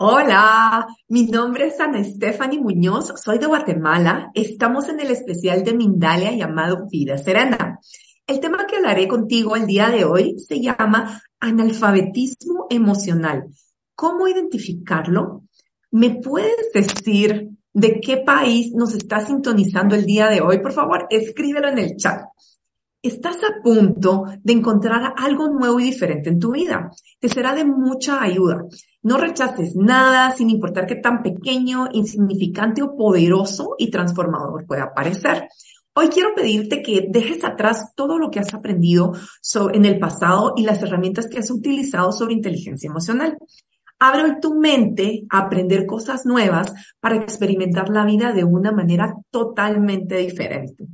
Hola, mi nombre es Ana Stephanie Muñoz, soy de Guatemala. Estamos en el especial de Mindalia llamado Vida Serena. El tema que hablaré contigo el día de hoy se llama analfabetismo emocional. ¿Cómo identificarlo? ¿Me puedes decir de qué país nos está sintonizando el día de hoy? Por favor, escríbelo en el chat. Estás a punto de encontrar algo nuevo y diferente en tu vida. Te será de mucha ayuda. No rechaces nada sin importar qué tan pequeño, insignificante o poderoso y transformador pueda parecer. Hoy quiero pedirte que dejes atrás todo lo que has aprendido en el pasado y las herramientas que has utilizado sobre inteligencia emocional. Abre tu mente a aprender cosas nuevas para experimentar la vida de una manera totalmente diferente.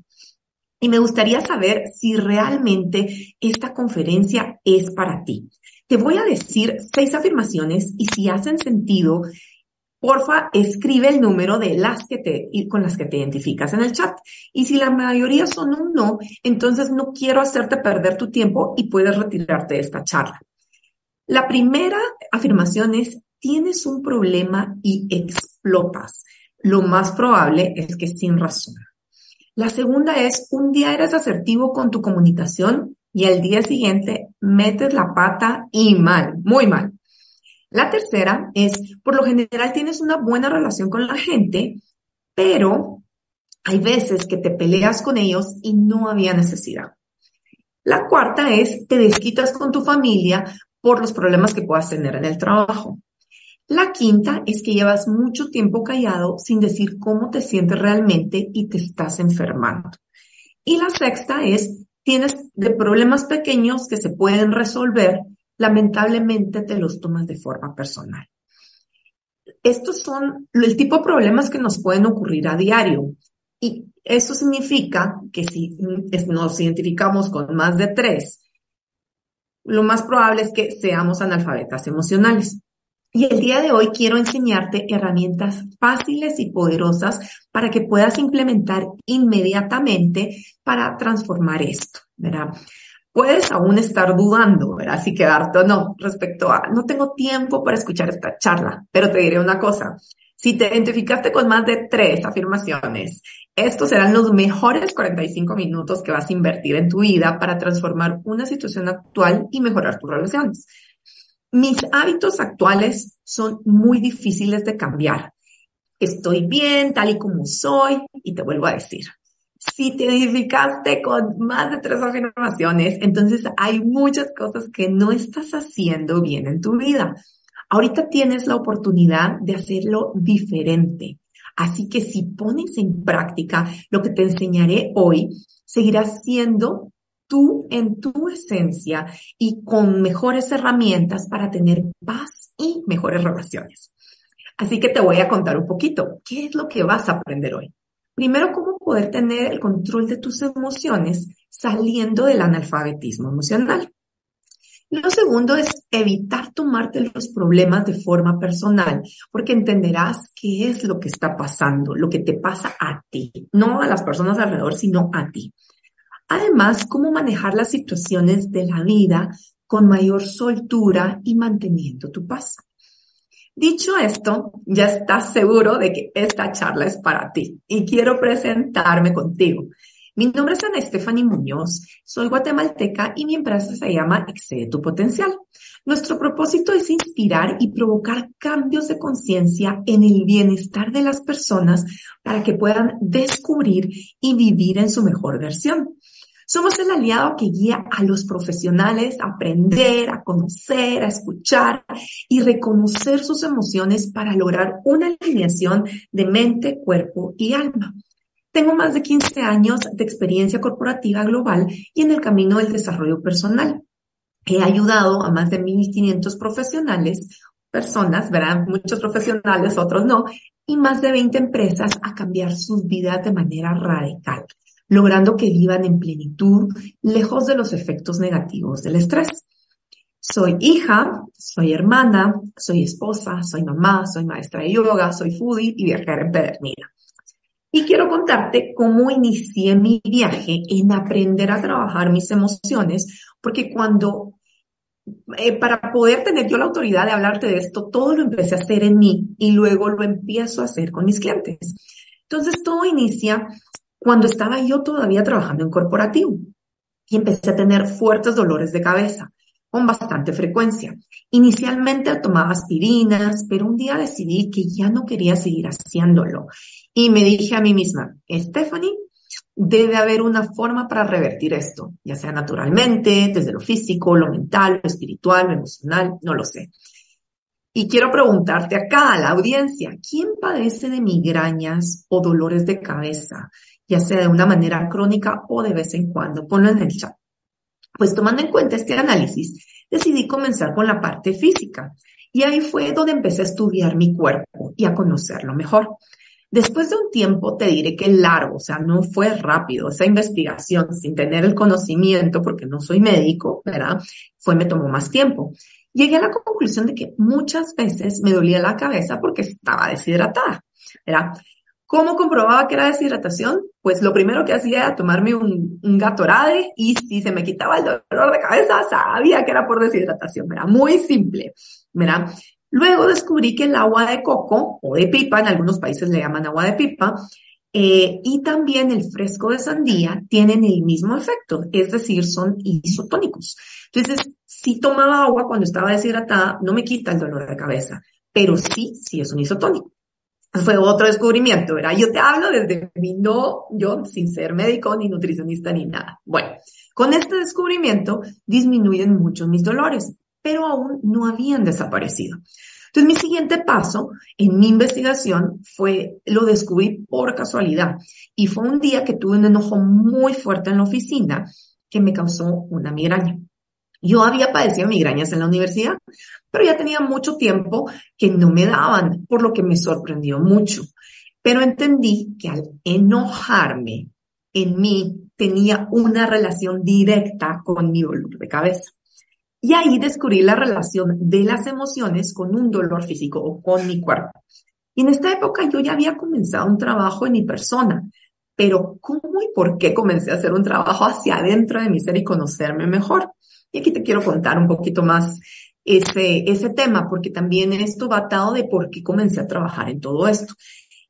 Y me gustaría saber si realmente esta conferencia es para ti. Te voy a decir seis afirmaciones y si hacen sentido, porfa, escribe el número de las que te, con las que te identificas en el chat. Y si la mayoría son un no, entonces no quiero hacerte perder tu tiempo y puedes retirarte de esta charla. La primera afirmación es, tienes un problema y explotas. Lo más probable es que sin razón. La segunda es, un día eres asertivo con tu comunicación y al día siguiente metes la pata y mal, muy mal. La tercera es, por lo general tienes una buena relación con la gente, pero hay veces que te peleas con ellos y no había necesidad. La cuarta es, te desquitas con tu familia por los problemas que puedas tener en el trabajo. La quinta es que llevas mucho tiempo callado sin decir cómo te sientes realmente y te estás enfermando. Y la sexta es, tienes de problemas pequeños que se pueden resolver, lamentablemente te los tomas de forma personal. Estos son el tipo de problemas que nos pueden ocurrir a diario. Y eso significa que si nos identificamos con más de tres, lo más probable es que seamos analfabetas emocionales. Y el día de hoy quiero enseñarte herramientas fáciles y poderosas para que puedas implementar inmediatamente para transformar esto, ¿verdad? Puedes aún estar dudando, ¿verdad? Si quedarte o no respecto a, no tengo tiempo para escuchar esta charla, pero te diré una cosa. Si te identificaste con más de tres afirmaciones, estos serán los mejores 45 minutos que vas a invertir en tu vida para transformar una situación actual y mejorar tus relaciones. Mis hábitos actuales son muy difíciles de cambiar. Estoy bien tal y como soy y te vuelvo a decir, si te identificaste con más de tres afirmaciones, entonces hay muchas cosas que no estás haciendo bien en tu vida. Ahorita tienes la oportunidad de hacerlo diferente. Así que si pones en práctica lo que te enseñaré hoy, seguirás siendo tú en tu esencia y con mejores herramientas para tener paz y mejores relaciones. Así que te voy a contar un poquito. ¿Qué es lo que vas a aprender hoy? Primero, cómo poder tener el control de tus emociones saliendo del analfabetismo emocional. Lo segundo es evitar tomarte los problemas de forma personal, porque entenderás qué es lo que está pasando, lo que te pasa a ti, no a las personas alrededor, sino a ti. Además, cómo manejar las situaciones de la vida con mayor soltura y manteniendo tu paz. Dicho esto, ya estás seguro de que esta charla es para ti y quiero presentarme contigo. Mi nombre es Ana Stephanie Muñoz, soy guatemalteca y mi empresa se llama Excede tu Potencial. Nuestro propósito es inspirar y provocar cambios de conciencia en el bienestar de las personas para que puedan descubrir y vivir en su mejor versión. Somos el aliado que guía a los profesionales a aprender, a conocer, a escuchar y reconocer sus emociones para lograr una alineación de mente, cuerpo y alma. Tengo más de 15 años de experiencia corporativa global y en el camino del desarrollo personal. He ayudado a más de 1.500 profesionales, personas, verán, muchos profesionales, otros no, y más de 20 empresas a cambiar sus vidas de manera radical logrando que vivan en plenitud, lejos de los efectos negativos del estrés. Soy hija, soy hermana, soy esposa, soy mamá, soy maestra de yoga, soy foodie y viajera empedernida. Y quiero contarte cómo inicié mi viaje en aprender a trabajar mis emociones, porque cuando eh, para poder tener yo la autoridad de hablarte de esto, todo lo empecé a hacer en mí y luego lo empiezo a hacer con mis clientes. Entonces todo inicia cuando estaba yo todavía trabajando en corporativo y empecé a tener fuertes dolores de cabeza con bastante frecuencia. Inicialmente tomaba aspirinas, pero un día decidí que ya no quería seguir haciéndolo y me dije a mí misma, Stephanie, debe haber una forma para revertir esto, ya sea naturalmente, desde lo físico, lo mental, lo espiritual, lo emocional, no lo sé. Y quiero preguntarte acá a la audiencia, ¿quién padece de migrañas o dolores de cabeza, ya sea de una manera crónica o de vez en cuando? Ponlo en el chat. Pues tomando en cuenta este análisis, decidí comenzar con la parte física. Y ahí fue donde empecé a estudiar mi cuerpo y a conocerlo mejor. Después de un tiempo, te diré que largo, o sea, no fue rápido. Esa investigación, sin tener el conocimiento, porque no soy médico, ¿verdad? Fue, me tomó más tiempo. Llegué a la conclusión de que muchas veces me dolía la cabeza porque estaba deshidratada, ¿verdad? ¿Cómo comprobaba que era deshidratación? Pues lo primero que hacía era tomarme un, un Gatorade y si se me quitaba el dolor de cabeza, sabía que era por deshidratación, ¿verdad? Muy simple. Luego descubrí que el agua de coco o de pipa, en algunos países le llaman agua de pipa, eh, y también el fresco de sandía tienen el mismo efecto, es decir, son isotónicos. Entonces, si tomaba agua cuando estaba deshidratada, no me quita el dolor de cabeza, pero sí, sí es un isotónico. Fue otro descubrimiento, ¿verdad? Yo te hablo desde mi no, yo sin ser médico, ni nutricionista, ni nada. Bueno, con este descubrimiento disminuyen mucho mis dolores pero aún no habían desaparecido. Entonces, mi siguiente paso en mi investigación fue, lo descubrí por casualidad, y fue un día que tuve un enojo muy fuerte en la oficina que me causó una migraña. Yo había padecido migrañas en la universidad, pero ya tenía mucho tiempo que no me daban, por lo que me sorprendió mucho. Pero entendí que al enojarme en mí tenía una relación directa con mi dolor de cabeza. Y ahí descubrí la relación de las emociones con un dolor físico o con mi cuerpo. Y en esta época yo ya había comenzado un trabajo en mi persona, pero ¿cómo y por qué comencé a hacer un trabajo hacia adentro de mi ser y conocerme mejor? Y aquí te quiero contar un poquito más ese, ese tema, porque también esto va atado de por qué comencé a trabajar en todo esto.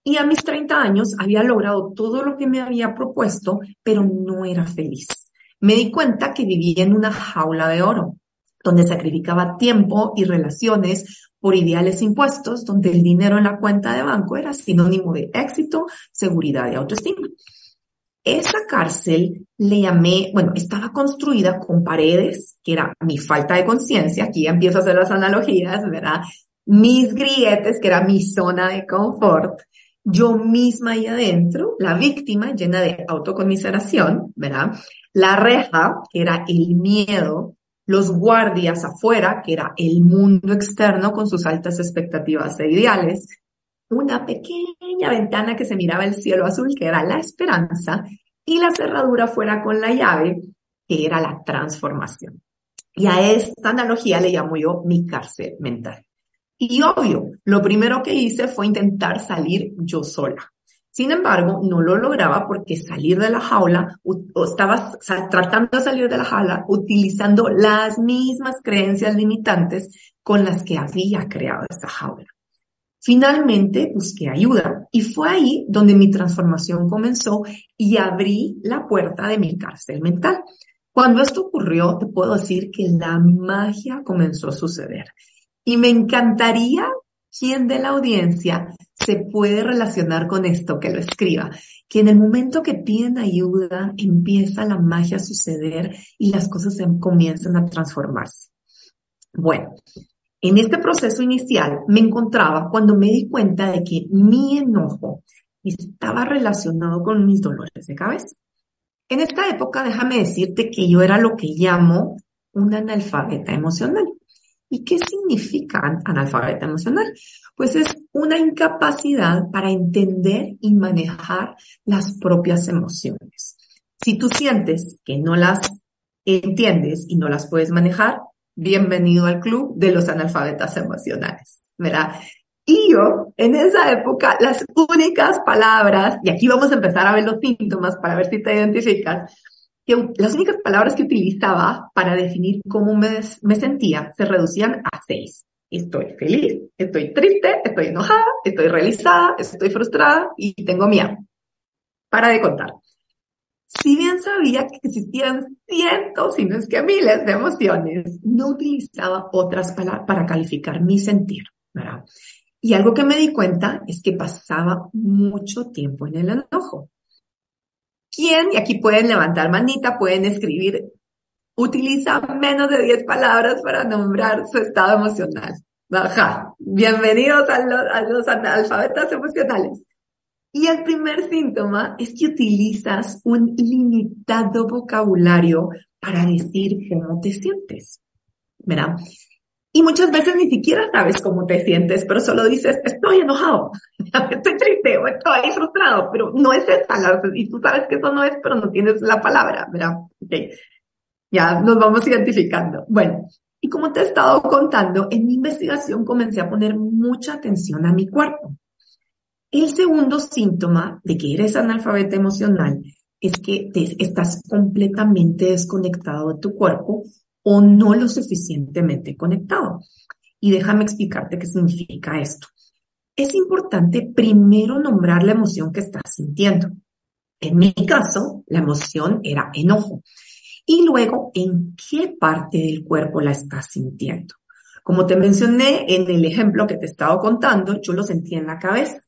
Y a mis 30 años había logrado todo lo que me había propuesto, pero no era feliz. Me di cuenta que vivía en una jaula de oro donde sacrificaba tiempo y relaciones por ideales impuestos, donde el dinero en la cuenta de banco era sinónimo de éxito, seguridad y autoestima. Esa cárcel le llamé, bueno, estaba construida con paredes, que era mi falta de conciencia, aquí empiezo a hacer las analogías, ¿verdad? Mis grietes, que era mi zona de confort, yo misma ahí adentro, la víctima llena de autocomiseración, ¿verdad? La reja, que era el miedo, los guardias afuera, que era el mundo externo con sus altas expectativas e ideales, una pequeña ventana que se miraba el cielo azul, que era la esperanza, y la cerradura fuera con la llave, que era la transformación. Y a esta analogía le llamo yo mi cárcel mental. Y obvio, lo primero que hice fue intentar salir yo sola. Sin embargo, no lo lograba porque salir de la jaula, o estaba tratando de salir de la jaula utilizando las mismas creencias limitantes con las que había creado esa jaula. Finalmente busqué ayuda y fue ahí donde mi transformación comenzó y abrí la puerta de mi cárcel mental. Cuando esto ocurrió, te puedo decir que la magia comenzó a suceder. Y me encantaría quien de la audiencia se puede relacionar con esto, que lo escriba, que en el momento que piden ayuda empieza la magia a suceder y las cosas comienzan a transformarse. Bueno, en este proceso inicial me encontraba cuando me di cuenta de que mi enojo estaba relacionado con mis dolores de cabeza. En esta época, déjame decirte que yo era lo que llamo una analfabeta emocional. ¿Y qué significa analfabeta emocional? Pues es una incapacidad para entender y manejar las propias emociones. Si tú sientes que no las entiendes y no las puedes manejar, bienvenido al club de los analfabetas emocionales, ¿verdad? Y yo, en esa época, las únicas palabras, y aquí vamos a empezar a ver los síntomas para ver si te identificas, que las únicas palabras que utilizaba para definir cómo me, sentía se reducían a seis. Estoy feliz, estoy triste, estoy enojada, estoy realizada, estoy frustrada y tengo miedo. Para de contar. Si bien sabía que existían cientos, si no es que miles de emociones, no utilizaba otras palabras para calificar mi sentir, ¿verdad? Y algo que me di cuenta es que pasaba mucho tiempo en el enojo. ¿Quién, y aquí pueden levantar manita, pueden escribir, utiliza menos de 10 palabras para nombrar su estado emocional? Baja. Bienvenidos a los, a los analfabetas emocionales. Y el primer síntoma es que utilizas un limitado vocabulario para decir cómo te sientes. ¿Verdad? Y muchas veces ni siquiera sabes cómo te sientes, pero solo dices, estoy enojado, estoy triste o estoy frustrado, pero no es esa, y tú sabes que eso no es, pero no tienes la palabra, ¿verdad? Okay. Ya nos vamos identificando. Bueno, y como te he estado contando, en mi investigación comencé a poner mucha atención a mi cuerpo. El segundo síntoma de que eres analfabeta emocional es que estás completamente desconectado de tu cuerpo o no lo suficientemente conectado. Y déjame explicarte qué significa esto. Es importante primero nombrar la emoción que estás sintiendo. En mi caso, la emoción era enojo. Y luego, ¿en qué parte del cuerpo la estás sintiendo? Como te mencioné en el ejemplo que te he estado contando, yo lo sentía en la cabeza.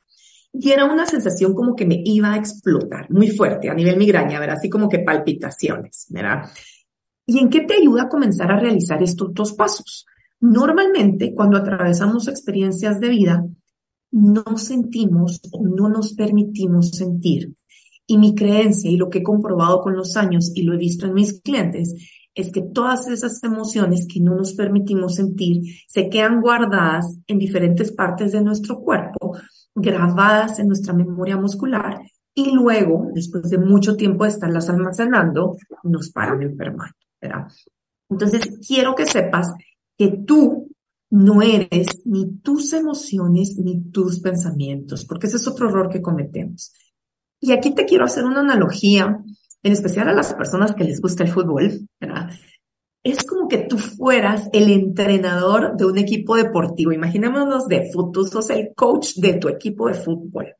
Y era una sensación como que me iba a explotar, muy fuerte, a nivel migraña, ¿verdad? Así como que palpitaciones, ¿verdad? ¿Y en qué te ayuda a comenzar a realizar estos dos pasos? Normalmente, cuando atravesamos experiencias de vida, no sentimos o no nos permitimos sentir. Y mi creencia y lo que he comprobado con los años y lo he visto en mis clientes es que todas esas emociones que no nos permitimos sentir se quedan guardadas en diferentes partes de nuestro cuerpo, grabadas en nuestra memoria muscular y luego, después de mucho tiempo de estarlas almacenando, nos paran enfermando. Entonces, quiero que sepas que tú no eres ni tus emociones ni tus pensamientos, porque ese es otro error que cometemos. Y aquí te quiero hacer una analogía, en especial a las personas que les gusta el fútbol, Es como que tú fueras el entrenador de un equipo deportivo. Imaginémonos de fútbol, tú sos el coach de tu equipo de fútbol.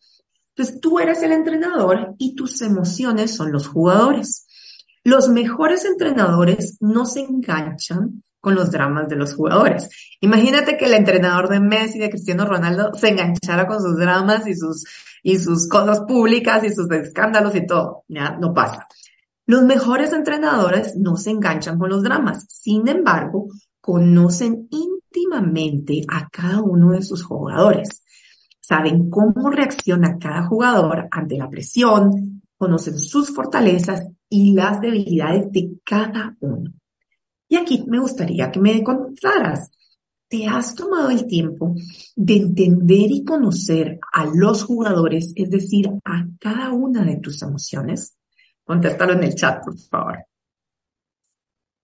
Entonces tú eres el entrenador y tus emociones son los jugadores. Los mejores entrenadores no se enganchan con los dramas de los jugadores. Imagínate que el entrenador de Messi, de Cristiano Ronaldo, se enganchara con sus dramas y sus, y sus cosas públicas y sus escándalos y todo. Ya, no pasa. Los mejores entrenadores no se enganchan con los dramas. Sin embargo, conocen íntimamente a cada uno de sus jugadores. Saben cómo reacciona cada jugador ante la presión, conocen sus fortalezas y las debilidades de cada uno. Y aquí me gustaría que me contaras, ¿te has tomado el tiempo de entender y conocer a los jugadores, es decir, a cada una de tus emociones? Contéstalo en el chat, por favor.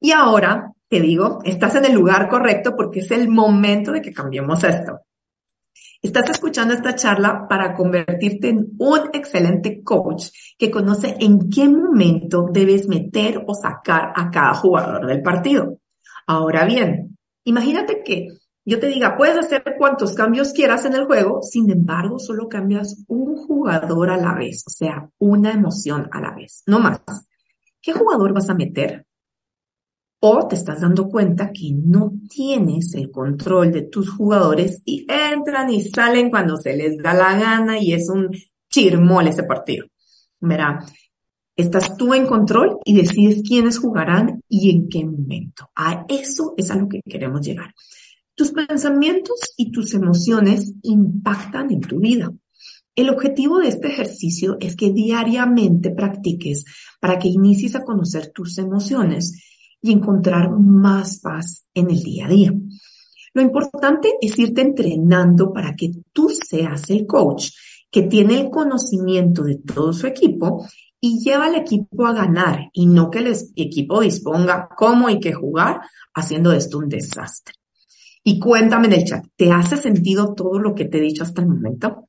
Y ahora te digo, estás en el lugar correcto porque es el momento de que cambiemos esto. Estás escuchando esta charla para convertirte en un excelente coach que conoce en qué momento debes meter o sacar a cada jugador del partido. Ahora bien, imagínate que yo te diga, puedes hacer cuantos cambios quieras en el juego, sin embargo, solo cambias un jugador a la vez, o sea, una emoción a la vez, no más. ¿Qué jugador vas a meter? o te estás dando cuenta que no tienes el control de tus jugadores y entran y salen cuando se les da la gana y es un chirmol ese partido. Verá, estás tú en control y decides quiénes jugarán y en qué momento. A eso es a lo que queremos llegar. Tus pensamientos y tus emociones impactan en tu vida. El objetivo de este ejercicio es que diariamente practiques para que inicies a conocer tus emociones y encontrar más paz en el día a día. Lo importante es irte entrenando para que tú seas el coach que tiene el conocimiento de todo su equipo y lleva al equipo a ganar y no que el equipo disponga cómo y qué jugar haciendo esto un desastre. Y cuéntame en el chat, ¿te hace sentido todo lo que te he dicho hasta el momento?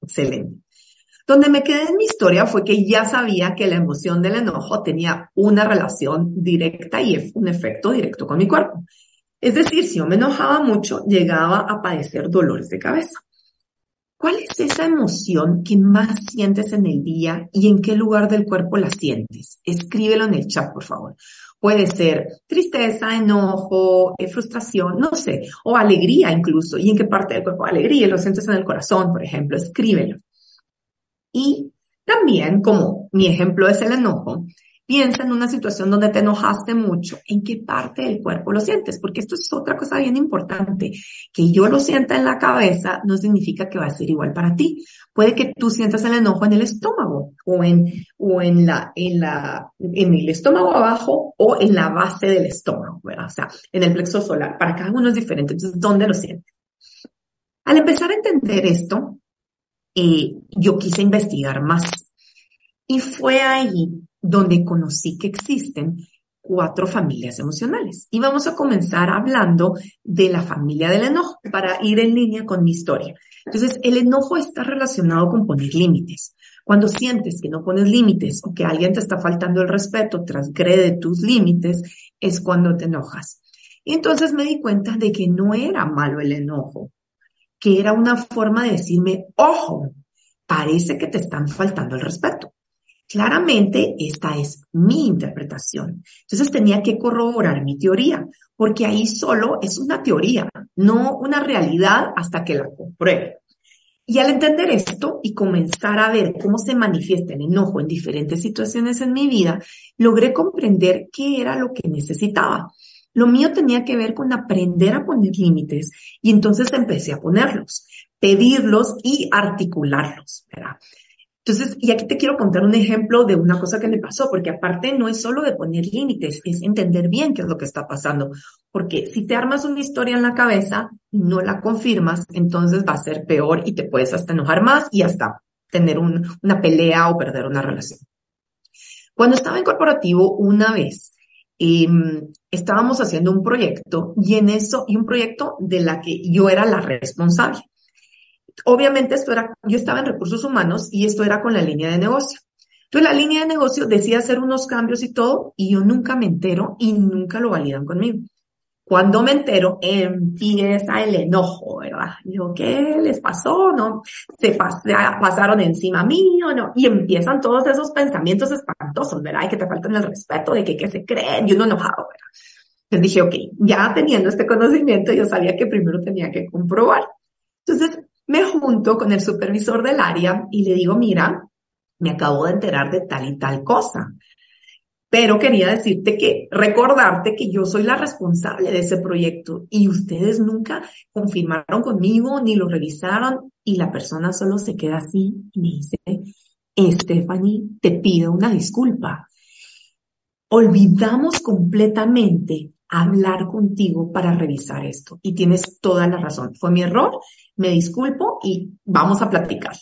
Excelente. Donde me quedé en mi historia fue que ya sabía que la emoción del enojo tenía una relación directa y un efecto directo con mi cuerpo. Es decir, si yo me enojaba mucho, llegaba a padecer dolores de cabeza. ¿Cuál es esa emoción que más sientes en el día y en qué lugar del cuerpo la sientes? Escríbelo en el chat, por favor. Puede ser tristeza, enojo, eh, frustración, no sé, o alegría incluso. ¿Y en qué parte del cuerpo? Alegría, lo sientes en el corazón, por ejemplo. Escríbelo. Y también, como mi ejemplo es el enojo, Piensa en una situación donde te enojaste mucho, en qué parte del cuerpo lo sientes, porque esto es otra cosa bien importante. Que yo lo sienta en la cabeza no significa que va a ser igual para ti. Puede que tú sientas el enojo en el estómago o en, o en la, en la, en el estómago abajo o en la base del estómago, ¿verdad? O sea, en el plexo solar. Para cada uno es diferente. Entonces, ¿dónde lo sientes? Al empezar a entender esto, eh, yo quise investigar más. Y fue ahí donde conocí que existen cuatro familias emocionales. Y vamos a comenzar hablando de la familia del enojo para ir en línea con mi historia. Entonces, el enojo está relacionado con poner límites. Cuando sientes que no pones límites o que alguien te está faltando el respeto, transgrede tus límites, es cuando te enojas. Y entonces me di cuenta de que no era malo el enojo, que era una forma de decirme, ojo, parece que te están faltando el respeto. Claramente esta es mi interpretación. Entonces tenía que corroborar mi teoría, porque ahí solo es una teoría, no una realidad hasta que la compruebe. Y al entender esto y comenzar a ver cómo se manifiesta el enojo en diferentes situaciones en mi vida, logré comprender qué era lo que necesitaba. Lo mío tenía que ver con aprender a poner límites y entonces empecé a ponerlos, pedirlos y articularlos. ¿verdad? Entonces, y aquí te quiero contar un ejemplo de una cosa que me pasó, porque aparte no es solo de poner límites, es entender bien qué es lo que está pasando. Porque si te armas una historia en la cabeza y no la confirmas, entonces va a ser peor y te puedes hasta enojar más y hasta tener una pelea o perder una relación. Cuando estaba en corporativo, una vez em, estábamos haciendo un proyecto y en eso, y un proyecto de la que yo era la responsable obviamente esto era, yo estaba en recursos humanos y esto era con la línea de negocio. Entonces la línea de negocio decía hacer unos cambios y todo y yo nunca me entero y nunca lo validan conmigo. Cuando me entero, empieza el enojo, ¿verdad? Digo, ¿qué les pasó? ¿No? Se pasaron encima mío, ¿no? Y empiezan todos esos pensamientos espantosos, ¿verdad? Y que te faltan el respeto de que, que se creen, y uno enojado, ¿verdad? Entonces dije, ok, ya teniendo este conocimiento, yo sabía que primero tenía que comprobar. Entonces, me junto con el supervisor del área y le digo, mira, me acabo de enterar de tal y tal cosa. Pero quería decirte que, recordarte que yo soy la responsable de ese proyecto y ustedes nunca confirmaron conmigo ni lo revisaron y la persona solo se queda así y me dice, Stephanie, te pido una disculpa. Olvidamos completamente hablar contigo para revisar esto. Y tienes toda la razón. Fue mi error, me disculpo y vamos a platicarlo.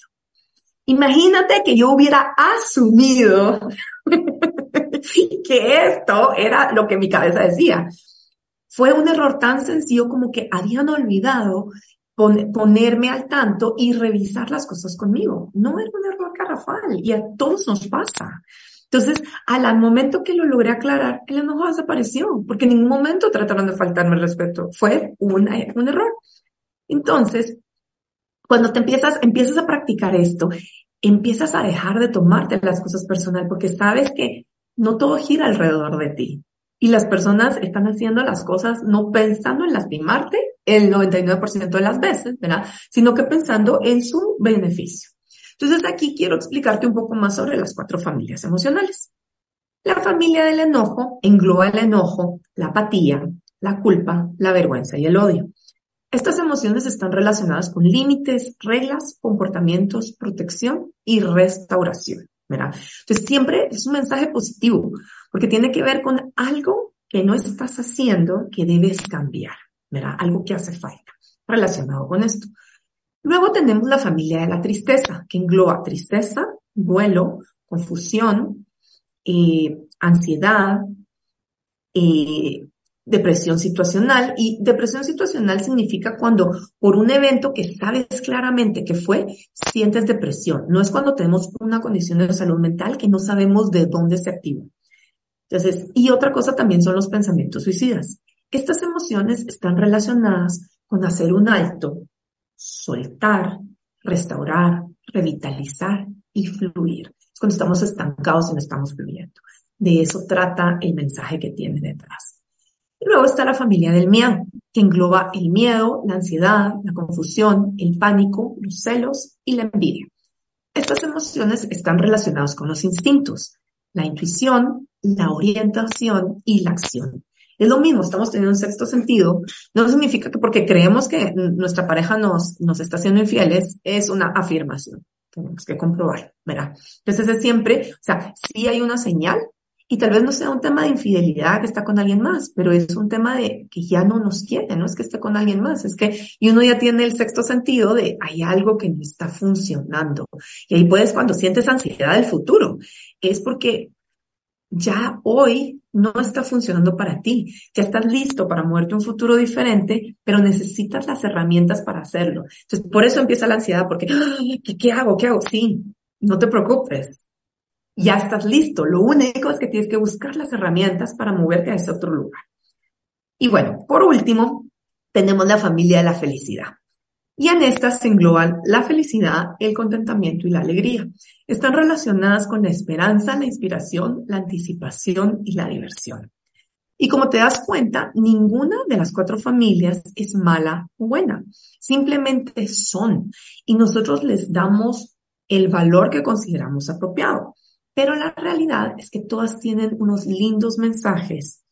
Imagínate que yo hubiera asumido que esto era lo que mi cabeza decía. Fue un error tan sencillo como que habían olvidado ponerme al tanto y revisar las cosas conmigo. No era un error garrafal y a todos nos pasa. Entonces, al momento que lo logré aclarar, el enojo desapareció, porque en ningún momento trataron de faltarme el respeto. Fue un error. Entonces, cuando te empiezas, empiezas a practicar esto, empiezas a dejar de tomarte las cosas personal, porque sabes que no todo gira alrededor de ti. Y las personas están haciendo las cosas no pensando en lastimarte el 99% de las veces, ¿verdad? Sino que pensando en su beneficio. Entonces aquí quiero explicarte un poco más sobre las cuatro familias emocionales. La familia del enojo engloba el enojo, la apatía, la culpa, la vergüenza y el odio. Estas emociones están relacionadas con límites, reglas, comportamientos, protección y restauración. ¿verdad? Entonces siempre es un mensaje positivo porque tiene que ver con algo que no estás haciendo que debes cambiar, ¿verdad? Algo que hace falta relacionado con esto. Luego tenemos la familia de la tristeza, que engloba tristeza, duelo, confusión, eh, ansiedad, eh, depresión situacional y depresión situacional significa cuando por un evento que sabes claramente que fue, sientes depresión. No es cuando tenemos una condición de salud mental que no sabemos de dónde se activa. Entonces, y otra cosa también son los pensamientos suicidas. Estas emociones están relacionadas con hacer un alto, soltar, restaurar, revitalizar y fluir. Es cuando estamos estancados y no estamos fluyendo. De eso trata el mensaje que tiene detrás. Y luego está la familia del miedo, que engloba el miedo, la ansiedad, la confusión, el pánico, los celos y la envidia. Estas emociones están relacionadas con los instintos, la intuición, la orientación y la acción. Es lo mismo, estamos teniendo un sexto sentido. No significa que porque creemos que nuestra pareja nos, nos está siendo infieles, es una afirmación. Tenemos que comprobar, ¿verdad? Entonces es siempre, o sea, sí hay una señal, y tal vez no sea un tema de infidelidad que está con alguien más, pero es un tema de que ya no nos quiere, no es que esté con alguien más, es que, y uno ya tiene el sexto sentido de hay algo que no está funcionando. Y ahí puedes, cuando sientes ansiedad del futuro, es porque ya hoy no está funcionando para ti. Ya estás listo para moverte un futuro diferente, pero necesitas las herramientas para hacerlo. Entonces, por eso empieza la ansiedad, porque, ¿qué, qué hago? ¿Qué hago? Sí, no te preocupes ya estás listo. Lo único es que tienes que buscar las herramientas para moverte a ese otro lugar. Y bueno, por último, tenemos la familia de la felicidad. Y en estas se engloban la felicidad, el contentamiento y la alegría. Están relacionadas con la esperanza, la inspiración, la anticipación y la diversión. Y como te das cuenta, ninguna de las cuatro familias es mala o buena. Simplemente son. Y nosotros les damos el valor que consideramos apropiado. Pero la realidad es que todas tienen unos lindos mensajes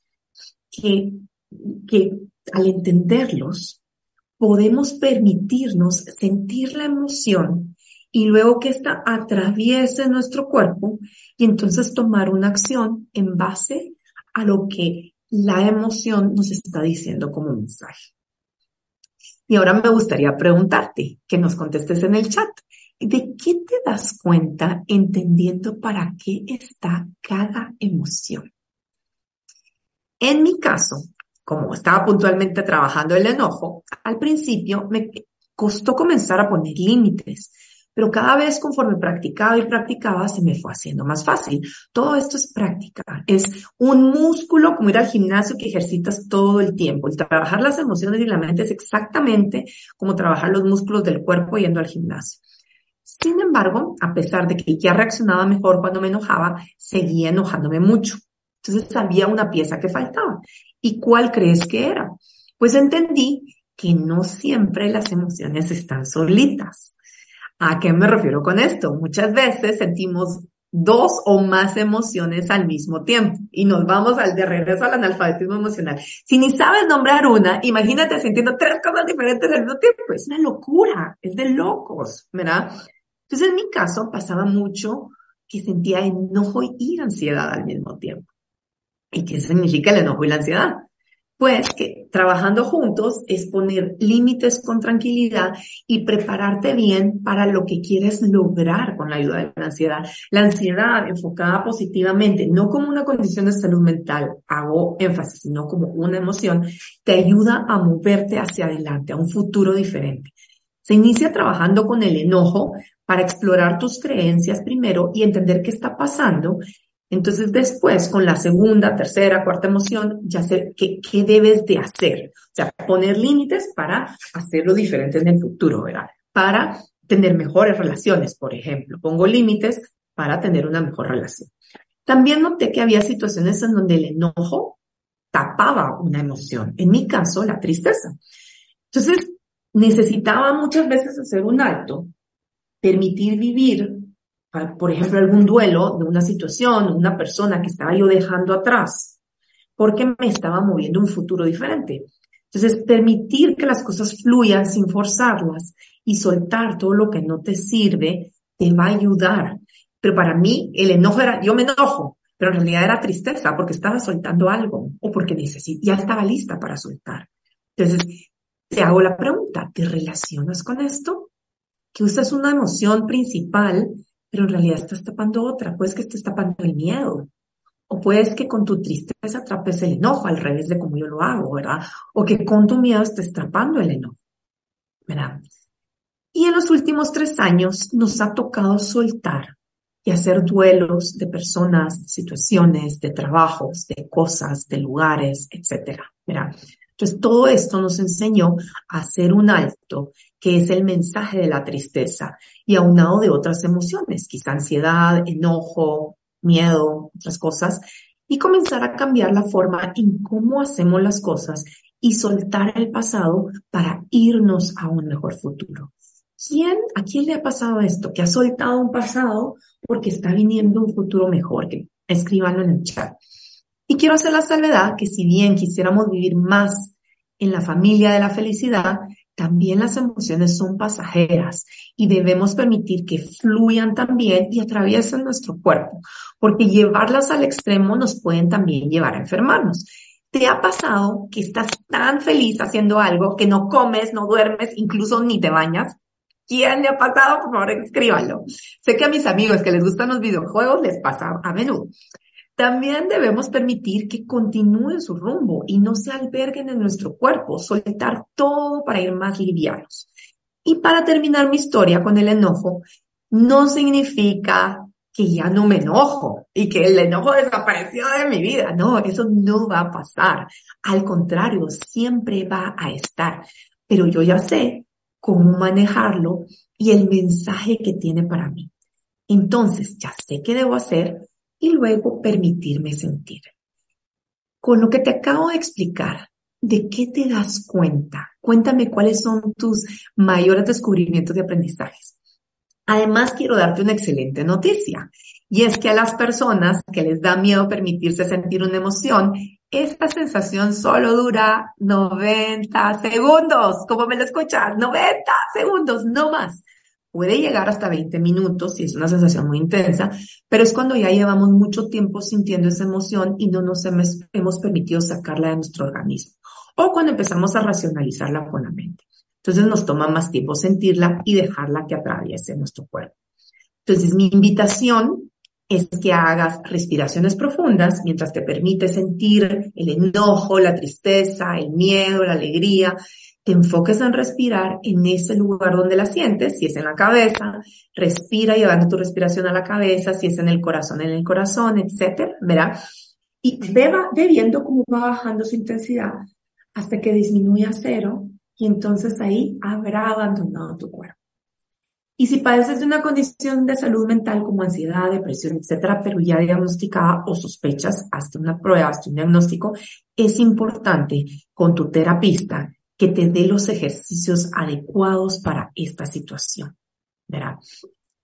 que, que al entenderlos podemos permitirnos sentir la emoción y luego que ésta atraviese nuestro cuerpo y entonces tomar una acción en base a lo que la emoción nos está diciendo como mensaje. Y ahora me gustaría preguntarte, que nos contestes en el chat. ¿De qué te das cuenta entendiendo para qué está cada emoción? En mi caso, como estaba puntualmente trabajando el enojo, al principio me costó comenzar a poner límites, pero cada vez conforme practicaba y practicaba se me fue haciendo más fácil. Todo esto es práctica, es un músculo como ir al gimnasio que ejercitas todo el tiempo. El trabajar las emociones y la mente es exactamente como trabajar los músculos del cuerpo yendo al gimnasio. Sin embargo, a pesar de que ya reaccionaba mejor cuando me enojaba, seguía enojándome mucho. Entonces había una pieza que faltaba. ¿Y cuál crees que era? Pues entendí que no siempre las emociones están solitas. ¿A qué me refiero con esto? Muchas veces sentimos dos o más emociones al mismo tiempo y nos vamos al de regreso al analfabetismo emocional. Si ni sabes nombrar una, imagínate sintiendo tres cosas diferentes al mismo tiempo. Es una locura, es de locos, ¿verdad? Entonces, en mi caso pasaba mucho que sentía enojo y ansiedad al mismo tiempo. ¿Y qué significa el enojo y la ansiedad? Pues que trabajando juntos es poner límites con tranquilidad y prepararte bien para lo que quieres lograr con la ayuda de la ansiedad. La ansiedad enfocada positivamente, no como una condición de salud mental, hago énfasis, sino como una emoción, te ayuda a moverte hacia adelante, a un futuro diferente. Se inicia trabajando con el enojo para explorar tus creencias primero y entender qué está pasando. Entonces después, con la segunda, tercera, cuarta emoción, ya sé qué, qué debes de hacer. O sea, poner límites para hacerlo diferente en el futuro, ¿verdad? Para tener mejores relaciones, por ejemplo. Pongo límites para tener una mejor relación. También noté que había situaciones en donde el enojo tapaba una emoción. En mi caso, la tristeza. Entonces, necesitaba muchas veces hacer un alto permitir vivir, por ejemplo, algún duelo de una situación, una persona que estaba yo dejando atrás, porque me estaba moviendo un futuro diferente. Entonces, permitir que las cosas fluyan sin forzarlas y soltar todo lo que no te sirve, te va a ayudar. Pero para mí, el enojo era, yo me enojo, pero en realidad era tristeza porque estaba soltando algo o porque necesito, ya estaba lista para soltar. Entonces, te hago la pregunta, ¿te relacionas con esto? Que usas una emoción principal, pero en realidad estás tapando otra. Pues que estés tapando el miedo, O puedes que con tu tristeza atrapes el enojo, al revés de como yo lo hago, ¿verdad? O que con tu miedo estés atrapando el enojo, ¿verdad? Y en los últimos tres años nos ha tocado soltar y hacer duelos de personas, situaciones, de trabajos, de cosas, de lugares, etcétera. Entonces, todo esto nos enseñó a hacer un alto, que es el mensaje de la tristeza, y aunado de otras emociones, quizá ansiedad, enojo, miedo, otras cosas, y comenzar a cambiar la forma en cómo hacemos las cosas y soltar el pasado para irnos a un mejor futuro. ¿Quién, a quién le ha pasado esto? Que ha soltado un pasado porque está viniendo un futuro mejor. Que en el chat. Y quiero hacer la salvedad que si bien quisiéramos vivir más en la familia de la felicidad, también las emociones son pasajeras y debemos permitir que fluyan también y atraviesen nuestro cuerpo, porque llevarlas al extremo nos pueden también llevar a enfermarnos. ¿Te ha pasado que estás tan feliz haciendo algo que no comes, no duermes, incluso ni te bañas? ¿Quién le ha pasado? Por favor, escríbanlo. Sé que a mis amigos que les gustan los videojuegos les pasa a menudo. También debemos permitir que continúen su rumbo y no se alberguen en nuestro cuerpo, soltar todo para ir más livianos. Y para terminar mi historia con el enojo, no significa que ya no me enojo y que el enojo desapareció de mi vida. No, eso no va a pasar. Al contrario, siempre va a estar. Pero yo ya sé cómo manejarlo y el mensaje que tiene para mí. Entonces, ya sé qué debo hacer y luego permitirme sentir. Con lo que te acabo de explicar, ¿de qué te das cuenta? Cuéntame cuáles son tus mayores descubrimientos de aprendizajes. Además, quiero darte una excelente noticia. Y es que a las personas que les da miedo permitirse sentir una emoción, esta sensación solo dura 90 segundos. ¿Cómo me lo escuchas? 90 segundos, no más. Puede llegar hasta 20 minutos si es una sensación muy intensa, pero es cuando ya llevamos mucho tiempo sintiendo esa emoción y no nos hemos, permitido sacarla de nuestro organismo. O cuando empezamos a racionalizarla con la mente. Entonces nos toma más tiempo sentirla y dejarla que atraviese nuestro cuerpo. Entonces mi invitación es que hagas respiraciones profundas mientras te permite sentir el enojo, la tristeza, el miedo, la alegría. Te enfoques en respirar en ese lugar donde la sientes, si es en la cabeza, respira llevando tu respiración a la cabeza, si es en el corazón, en el corazón, etcétera, ¿verdad? Y ve viendo cómo va bajando su intensidad hasta que disminuye a cero y entonces ahí habrá abandonado tu cuerpo. Y si padeces de una condición de salud mental como ansiedad, depresión, etcétera, pero ya diagnosticada o sospechas, hasta una prueba, hasta un diagnóstico, es importante con tu terapista que te dé los ejercicios adecuados para esta situación. ¿verdad?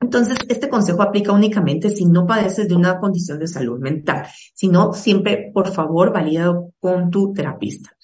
Entonces, este consejo aplica únicamente si no padeces de una condición de salud mental, sino siempre, por favor, validado con tu terapista.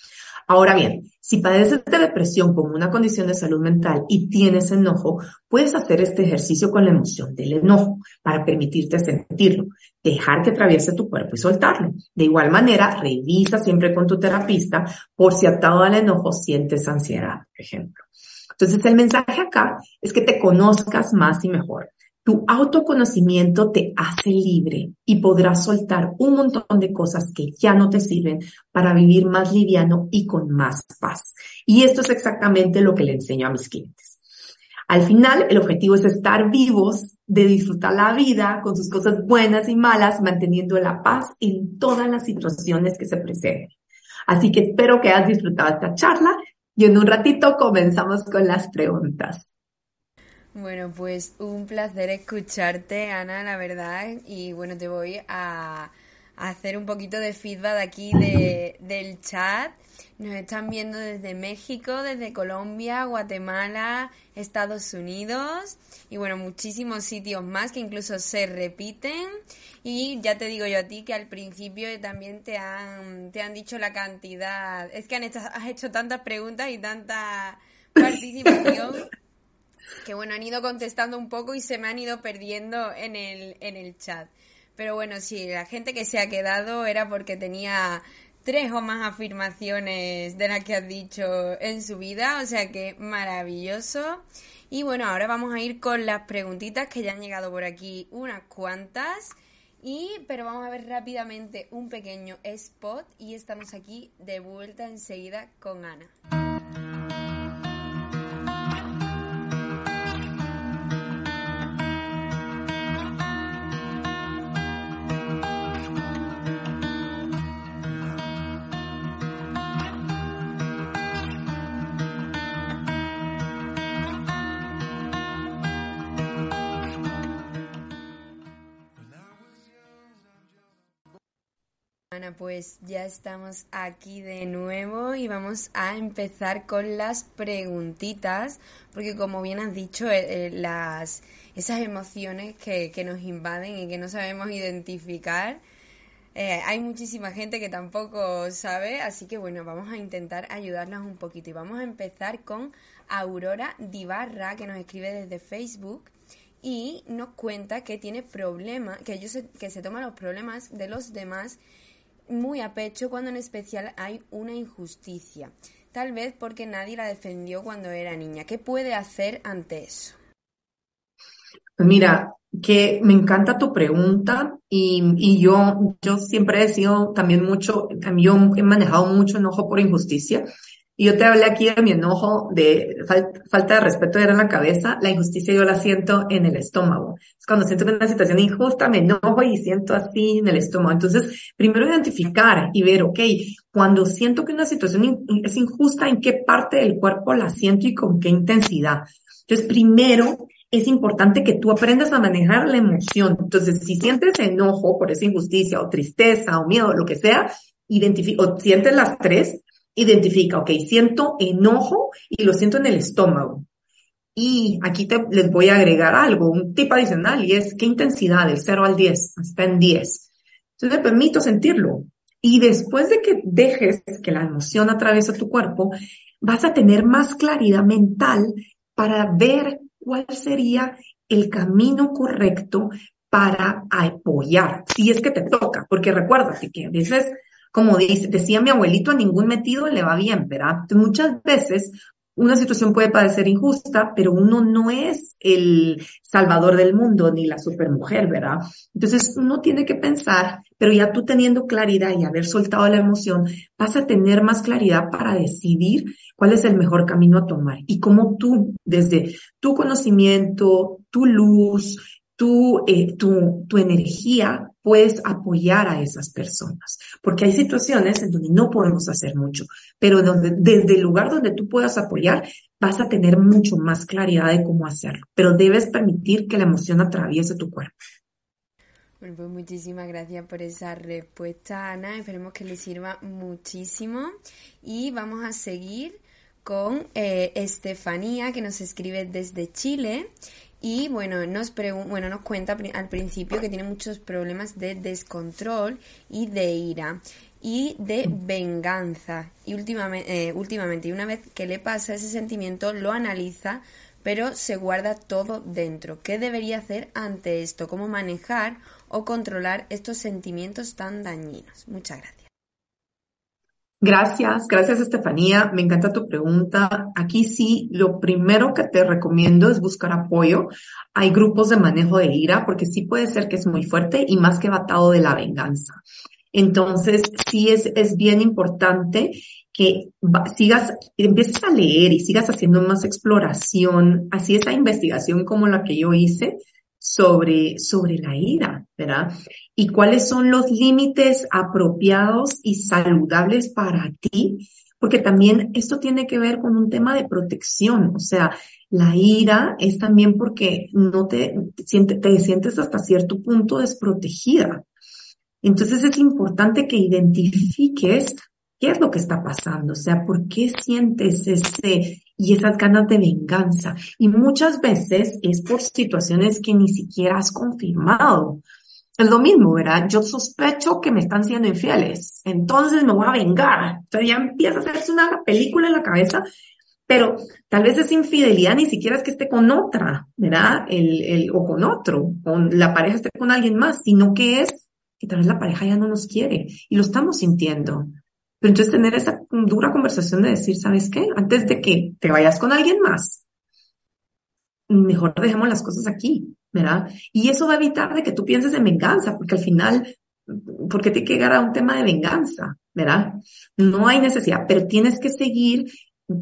Ahora bien, si padeces de depresión como una condición de salud mental y tienes enojo, puedes hacer este ejercicio con la emoción del enojo para permitirte sentirlo, dejar que atraviese tu cuerpo y soltarlo. De igual manera, revisa siempre con tu terapista por si atado al enojo sientes ansiedad, por ejemplo. Entonces, el mensaje acá es que te conozcas más y mejor. Tu autoconocimiento te hace libre y podrás soltar un montón de cosas que ya no te sirven para vivir más liviano y con más paz. Y esto es exactamente lo que le enseño a mis clientes. Al final, el objetivo es estar vivos, de disfrutar la vida con sus cosas buenas y malas, manteniendo la paz en todas las situaciones que se presenten. Así que espero que hayas disfrutado esta charla y en un ratito comenzamos con las preguntas. Bueno, pues un placer escucharte, Ana, la verdad. Y bueno, te voy a, hacer un poquito de feedback aquí de, del chat. Nos están viendo desde México, desde Colombia, Guatemala, Estados Unidos y bueno, muchísimos sitios más que incluso se repiten. Y ya te digo yo a ti que al principio también te han, te han dicho la cantidad. Es que han hecho, has hecho tantas preguntas y tanta participación que bueno, han ido contestando un poco y se me han ido perdiendo en el, en el chat. Pero bueno, sí, la gente que se ha quedado era porque tenía tres o más afirmaciones de las que has dicho en su vida, o sea que maravilloso. Y bueno, ahora vamos a ir con las preguntitas que ya han llegado por aquí unas cuantas. Y, pero vamos a ver rápidamente un pequeño spot y estamos aquí de vuelta enseguida con Ana. Pues ya estamos aquí de nuevo y vamos a empezar con las preguntitas, porque como bien has dicho, eh, eh, las, esas emociones que, nos invaden y que no sabemos identificar, eh, hay muchísima gente que tampoco sabe, así que bueno, vamos a intentar ayudarlas un poquito. Y vamos a empezar con Aurora Dibarra, que nos escribe desde Facebook y nos cuenta que tiene problemas, que, ellos que se toma los problemas de los demás muy a pecho cuando en especial hay una injusticia. Tal vez porque nadie la defendió cuando era niña. ¿Qué puede hacer ante eso? Pues mira, que me encanta tu pregunta y, y, yo, yo siempre he sido también mucho, yo he manejado mucho enojo por injusticia y yo te hablé aquí de mi enojo, de falta de respeto era en la cabeza, la injusticia yo la siento en el estómago. Es cuando siento que una situación injusta, me enojo y siento así en el estómago. Entonces, primero identificar y ver, ok, cuando siento que una situación es injusta, ¿en qué parte del cuerpo la siento y con qué intensidad? Entonces, primero es importante que tú aprendas a manejar la emoción. Entonces, si sientes enojo por esa injusticia o tristeza o miedo, lo que sea, identifica, o sientes las tres, identifica, ok, siento enojo y lo siento en el estómago. Y aquí te, les voy a agregar algo, un tip adicional, y es qué intensidad, del 0 al 10, está en 10. Entonces me permito sentirlo. Y después de que dejes que la emoción atraviese tu cuerpo, vas a tener más claridad mental para ver cuál sería el camino correcto para apoyar, si es que te toca, porque recuérdate que a como dice, decía mi abuelito, a ningún metido le va bien, ¿verdad? muchas veces una situación puede parecer injusta, pero uno no es el salvador del mundo ni la supermujer, ¿verdad? Entonces uno tiene que pensar, pero ya tú teniendo claridad y haber soltado la emoción, vas a tener más claridad para decidir cuál es el mejor camino a tomar y cómo tú, desde tu conocimiento, tu luz, tu, eh, tu, tu energía puedes apoyar a esas personas. Porque hay situaciones en donde no podemos hacer mucho, pero donde, desde el lugar donde tú puedas apoyar, vas a tener mucho más claridad de cómo hacerlo. Pero debes permitir que la emoción atraviese tu cuerpo. Bueno, pues muchísimas gracias por esa respuesta, Ana. Esperemos que le sirva muchísimo. Y vamos a seguir con eh, Estefanía, que nos escribe desde Chile. Y bueno, nos, bueno, nos cuenta al principio que tiene muchos problemas de descontrol y de ira y de venganza. Y últimamente, eh, últimamente, y una vez que le pasa ese sentimiento, lo analiza, pero se guarda todo dentro. ¿Qué debería hacer ante esto? ¿Cómo manejar o controlar estos sentimientos tan dañinos? Muchas gracias. Gracias, gracias Estefanía. Me encanta tu pregunta. Aquí sí, lo primero que te recomiendo es buscar apoyo. Hay grupos de manejo de ira porque sí puede ser que es muy fuerte y más que batado de la venganza. Entonces, sí es, es bien importante que sigas, empieces a leer y sigas haciendo más exploración, así esa investigación como la que yo hice, sobre, sobre la ira, ¿verdad? Y cuáles son los límites apropiados y saludables para ti, porque también esto tiene que ver con un tema de protección, o sea, la ira es también porque no te, te, te sientes hasta cierto punto desprotegida. Entonces es importante que identifiques qué es lo que está pasando, o sea, por qué sientes ese y esas ganas de venganza. Y muchas veces es por situaciones que ni siquiera has confirmado. Es lo mismo, ¿verdad? Yo sospecho que me están siendo infieles, entonces me voy a vengar. Entonces ya empieza a hacerse una película en la cabeza, pero tal vez esa infidelidad ni siquiera es que esté con otra, ¿verdad? El, el, o con otro, o la pareja esté con alguien más, sino que es que tal vez la pareja ya no nos quiere y lo estamos sintiendo. Pero entonces tener esa dura conversación de decir, ¿sabes qué? Antes de que te vayas con alguien más, mejor dejemos las cosas aquí. ¿verdad? Y eso va a evitar de que tú pienses en venganza, porque al final, porque te que llegar a un tema de venganza, ¿verdad? No hay necesidad, pero tienes que seguir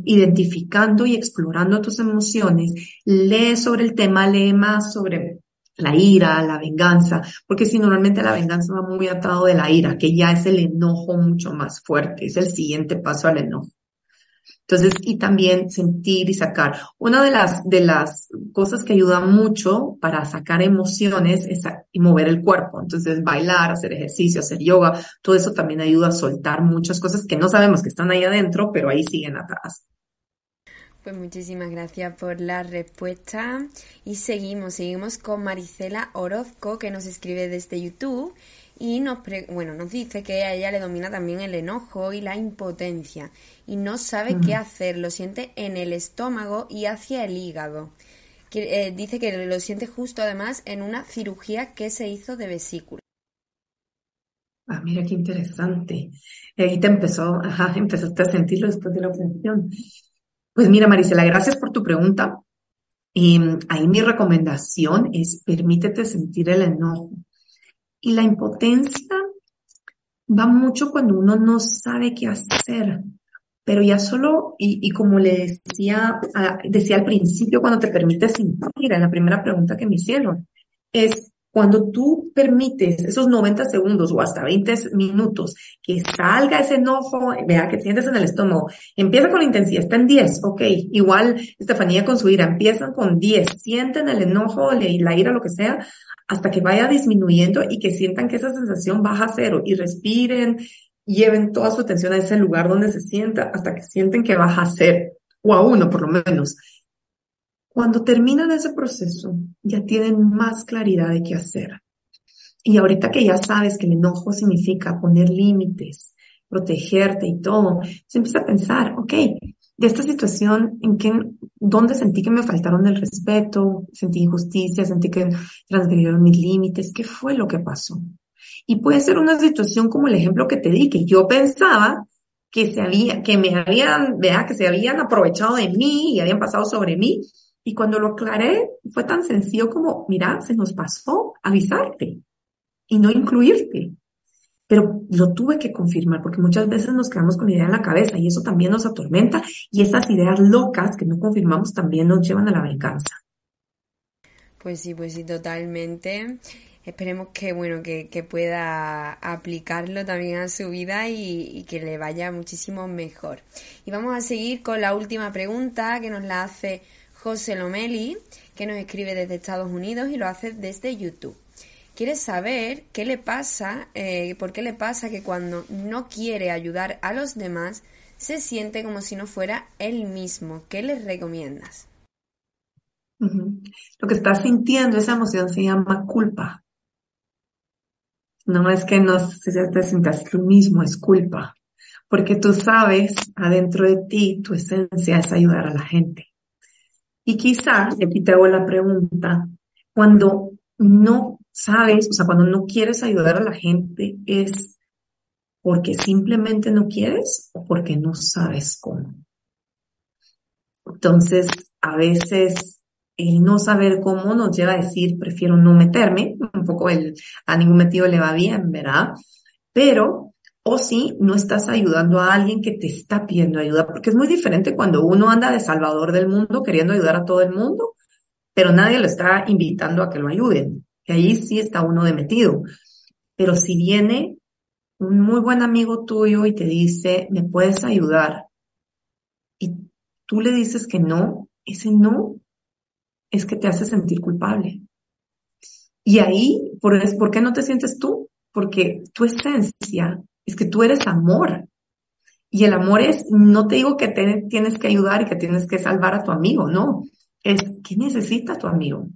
identificando y explorando tus emociones. Lee sobre el tema, lee más sobre la ira, la venganza, porque si normalmente la venganza va muy atado de la ira, que ya es el enojo mucho más fuerte, es el siguiente paso al enojo. Entonces, y también sentir y sacar. Una de las, de las cosas que ayuda mucho para sacar emociones es mover el cuerpo. Entonces, bailar, hacer ejercicio, hacer yoga, todo eso también ayuda a soltar muchas cosas que no sabemos que están ahí adentro, pero ahí siguen atrás. Pues muchísimas gracias por la respuesta. Y seguimos, seguimos con Maricela Orozco, que nos escribe desde YouTube y nos, bueno, nos dice que a ella le domina también el enojo y la impotencia y no sabe qué hacer, lo siente en el estómago y hacia el hígado. Eh, dice que lo siente justo además en una cirugía que se hizo de vesícula. Ah, mira qué interesante. Y ahí te empezó, ajá, empezaste a sentirlo después de la operación. Pues mira, Marisela, gracias por tu pregunta. Em, ahí mi recomendación es permítete sentir el enojo. Y la impotencia va mucho cuando uno no sabe qué hacer. Pero ya solo, y, como le decía, decía al principio cuando te permites sentir, en la primera pregunta que me hicieron, es cuando tú permites esos 90 segundos o hasta 20 minutos que salga ese enojo, vea que sientes en el estómago, empieza con intensidad, está en 10, ok, igual Estefanía con su ira, empiezan con 10, sienten el enojo, la ira, lo que sea, hasta que vaya disminuyendo y que sientan que esa sensación baja a cero y respiren, lleven toda su atención a ese lugar donde se sienta hasta que sienten que baja a cero o a uno por lo menos. Cuando terminan ese proceso, ya tienen más claridad de qué hacer. Y ahorita que ya sabes que el enojo significa poner límites, protegerte y todo, se empieza a pensar, ok, de esta situación, en qué, dónde sentí que me faltaron el respeto, sentí injusticia, sentí que transgredieron mis límites, qué fue lo que pasó. Y puede ser una situación como el ejemplo que te di, que yo pensaba que se había, que me habían, vea, que se habían aprovechado de mí y habían pasado sobre mí, y cuando lo aclaré, fue tan sencillo como, mira, se nos pasó avisarte y no incluirte. Pero lo tuve que confirmar porque muchas veces nos quedamos con la idea en la cabeza y eso también nos atormenta y esas ideas locas que no confirmamos también nos llevan a la venganza. Pues sí, pues sí, totalmente. Esperemos que, bueno, que, pueda aplicarlo también a su vida y, que le vaya muchísimo mejor. Y vamos a seguir con la última pregunta que nos la hace José Lomeli, que nos escribe desde Estados Unidos y lo hace desde YouTube. Quiere saber qué le pasa, eh, por qué le pasa que cuando no quiere ayudar a los demás, se siente como si no fuera él mismo. ¿Qué le recomiendas? Lo que estás sintiendo, esa emoción se llama culpa. No es que no te sientas tú mismo, es culpa. Porque tú sabes, adentro de ti, tu esencia es ayudar a la gente. Y quizás, y aquí te hago la pregunta, cuando no sabes, o sea, cuando no quieres ayudar a la gente, ¿es porque simplemente no quieres o porque no sabes cómo? Entonces, a veces el no saber cómo nos lleva a decir, prefiero no meterme, un poco el, a ningún metido le va bien, ¿verdad? Pero o si no estás ayudando a alguien que te está pidiendo ayuda, porque es muy diferente cuando uno anda de salvador del mundo queriendo ayudar a todo el mundo, pero nadie lo está invitando a que lo ayuden, que ahí sí está uno de metido. Pero si viene un muy buen amigo tuyo y te dice, me puedes ayudar, y tú le dices que no, ese no es que te hace sentir culpable. Y ahí, ¿por, ¿por qué no te sientes tú? Porque tu esencia es que tú eres amor. Y el amor es, no te digo que tienes que ayudar y que tienes que salvar a tu amigo, no. Es, ¿qué necesita tu amigo?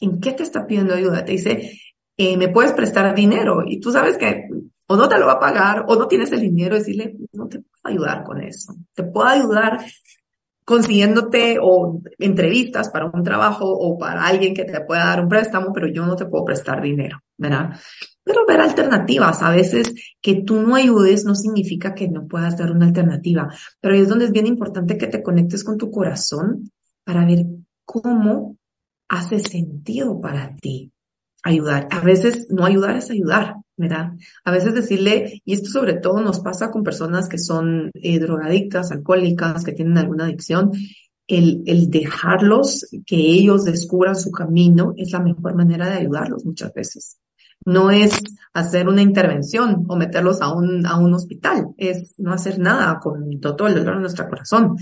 ¿En qué te está pidiendo ayuda? Te dice, eh, me puedes prestar dinero y tú sabes que o no te lo va a pagar o no tienes el dinero, decirle, no te puedo ayudar con eso. Te puedo ayudar consiguiéndote o entrevistas para un trabajo o para alguien que te pueda dar un préstamo, pero yo no te puedo prestar dinero, ¿verdad? Pero ver alternativas. A veces que tú no ayudes no significa que no puedas dar una alternativa, pero ahí es donde es bien importante que te conectes con tu corazón para ver cómo hace sentido para ti ayudar. A veces no ayudar es ayudar, ¿verdad? A veces decirle, y esto sobre todo nos pasa con personas que son eh, drogadictas, alcohólicas, que tienen alguna adicción, el, el dejarlos que ellos descubran su camino es la mejor manera de ayudarlos muchas veces. No es hacer una intervención o meterlos a un, a un hospital, es no hacer nada con todo el dolor en nuestro corazón.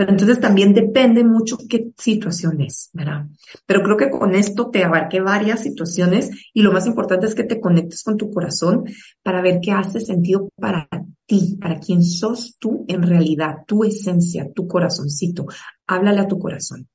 Pero entonces también depende mucho qué situación es, ¿verdad? Pero creo que con esto te abarqué varias situaciones y lo más importante es que te conectes con tu corazón para ver qué hace sentido para ti, para quién sos tú en realidad, tu esencia, tu corazoncito. Háblale a tu corazón.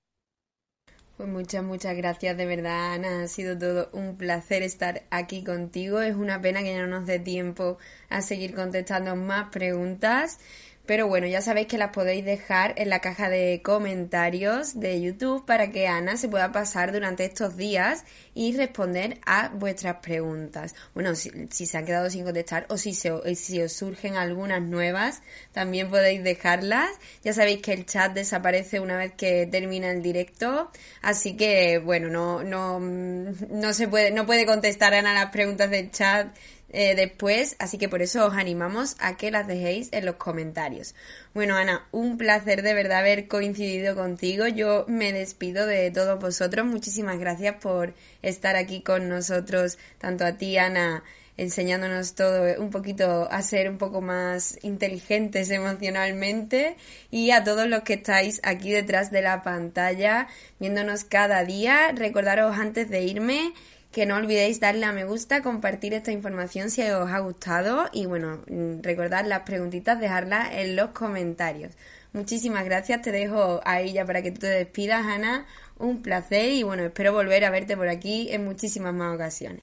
Pues muchas, muchas gracias de verdad, Ana. Ha sido todo un placer estar aquí contigo. Es una pena que no nos dé tiempo a seguir contestando más preguntas. Pero bueno, ya sabéis que las podéis dejar en la caja de comentarios de YouTube para que Ana se pueda pasar durante estos días y responder a vuestras preguntas. Bueno, si, se han quedado sin contestar o si, si os surgen algunas nuevas, también podéis dejarlas. Ya sabéis que el chat desaparece una vez que termina el directo, así que bueno, no, no, no se puede, no puede contestar Ana las preguntas del chat eh, después, así que por eso os animamos a que las dejéis en los comentarios. Bueno, Ana, un placer de verdad haber coincidido contigo. Yo me despido de todos vosotros. Muchísimas gracias por estar aquí con nosotros, tanto a ti, Ana, enseñándonos todo un poquito a ser un poco más inteligentes emocionalmente y a todos los que estáis aquí detrás de la pantalla viéndonos cada día. Recordaros antes de irme que no olvidéis darle a me gusta, compartir esta información si os ha gustado y bueno, mm, recordad las preguntitas, dejarlas en los comentarios. Muchísimas gracias, te dejo ahí ya para que tú te despidas, Ana. Un placer y bueno, espero volver a verte por aquí en muchísimas más ocasiones.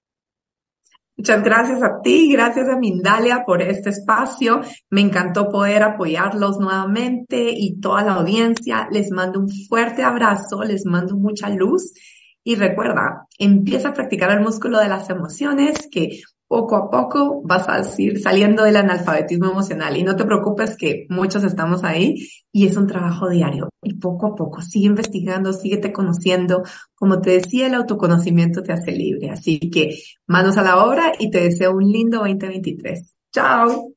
Muchas gracias a ti, gracias a Mindalia por este espacio. Me encantó poder apoyarlos nuevamente y toda la audiencia. Les mando un fuerte abrazo, les mando mucha luz y recuerda, empieza a practicar el músculo de las emociones que poco a poco vas a ir saliendo del analfabetismo emocional. Y no te preocupes que muchos estamos ahí y es un trabajo diario. Y poco a poco sigue investigando, síguete conociendo. Como te decía, el autoconocimiento te hace libre. Así que manos a la obra y te deseo un lindo 2023. Chao.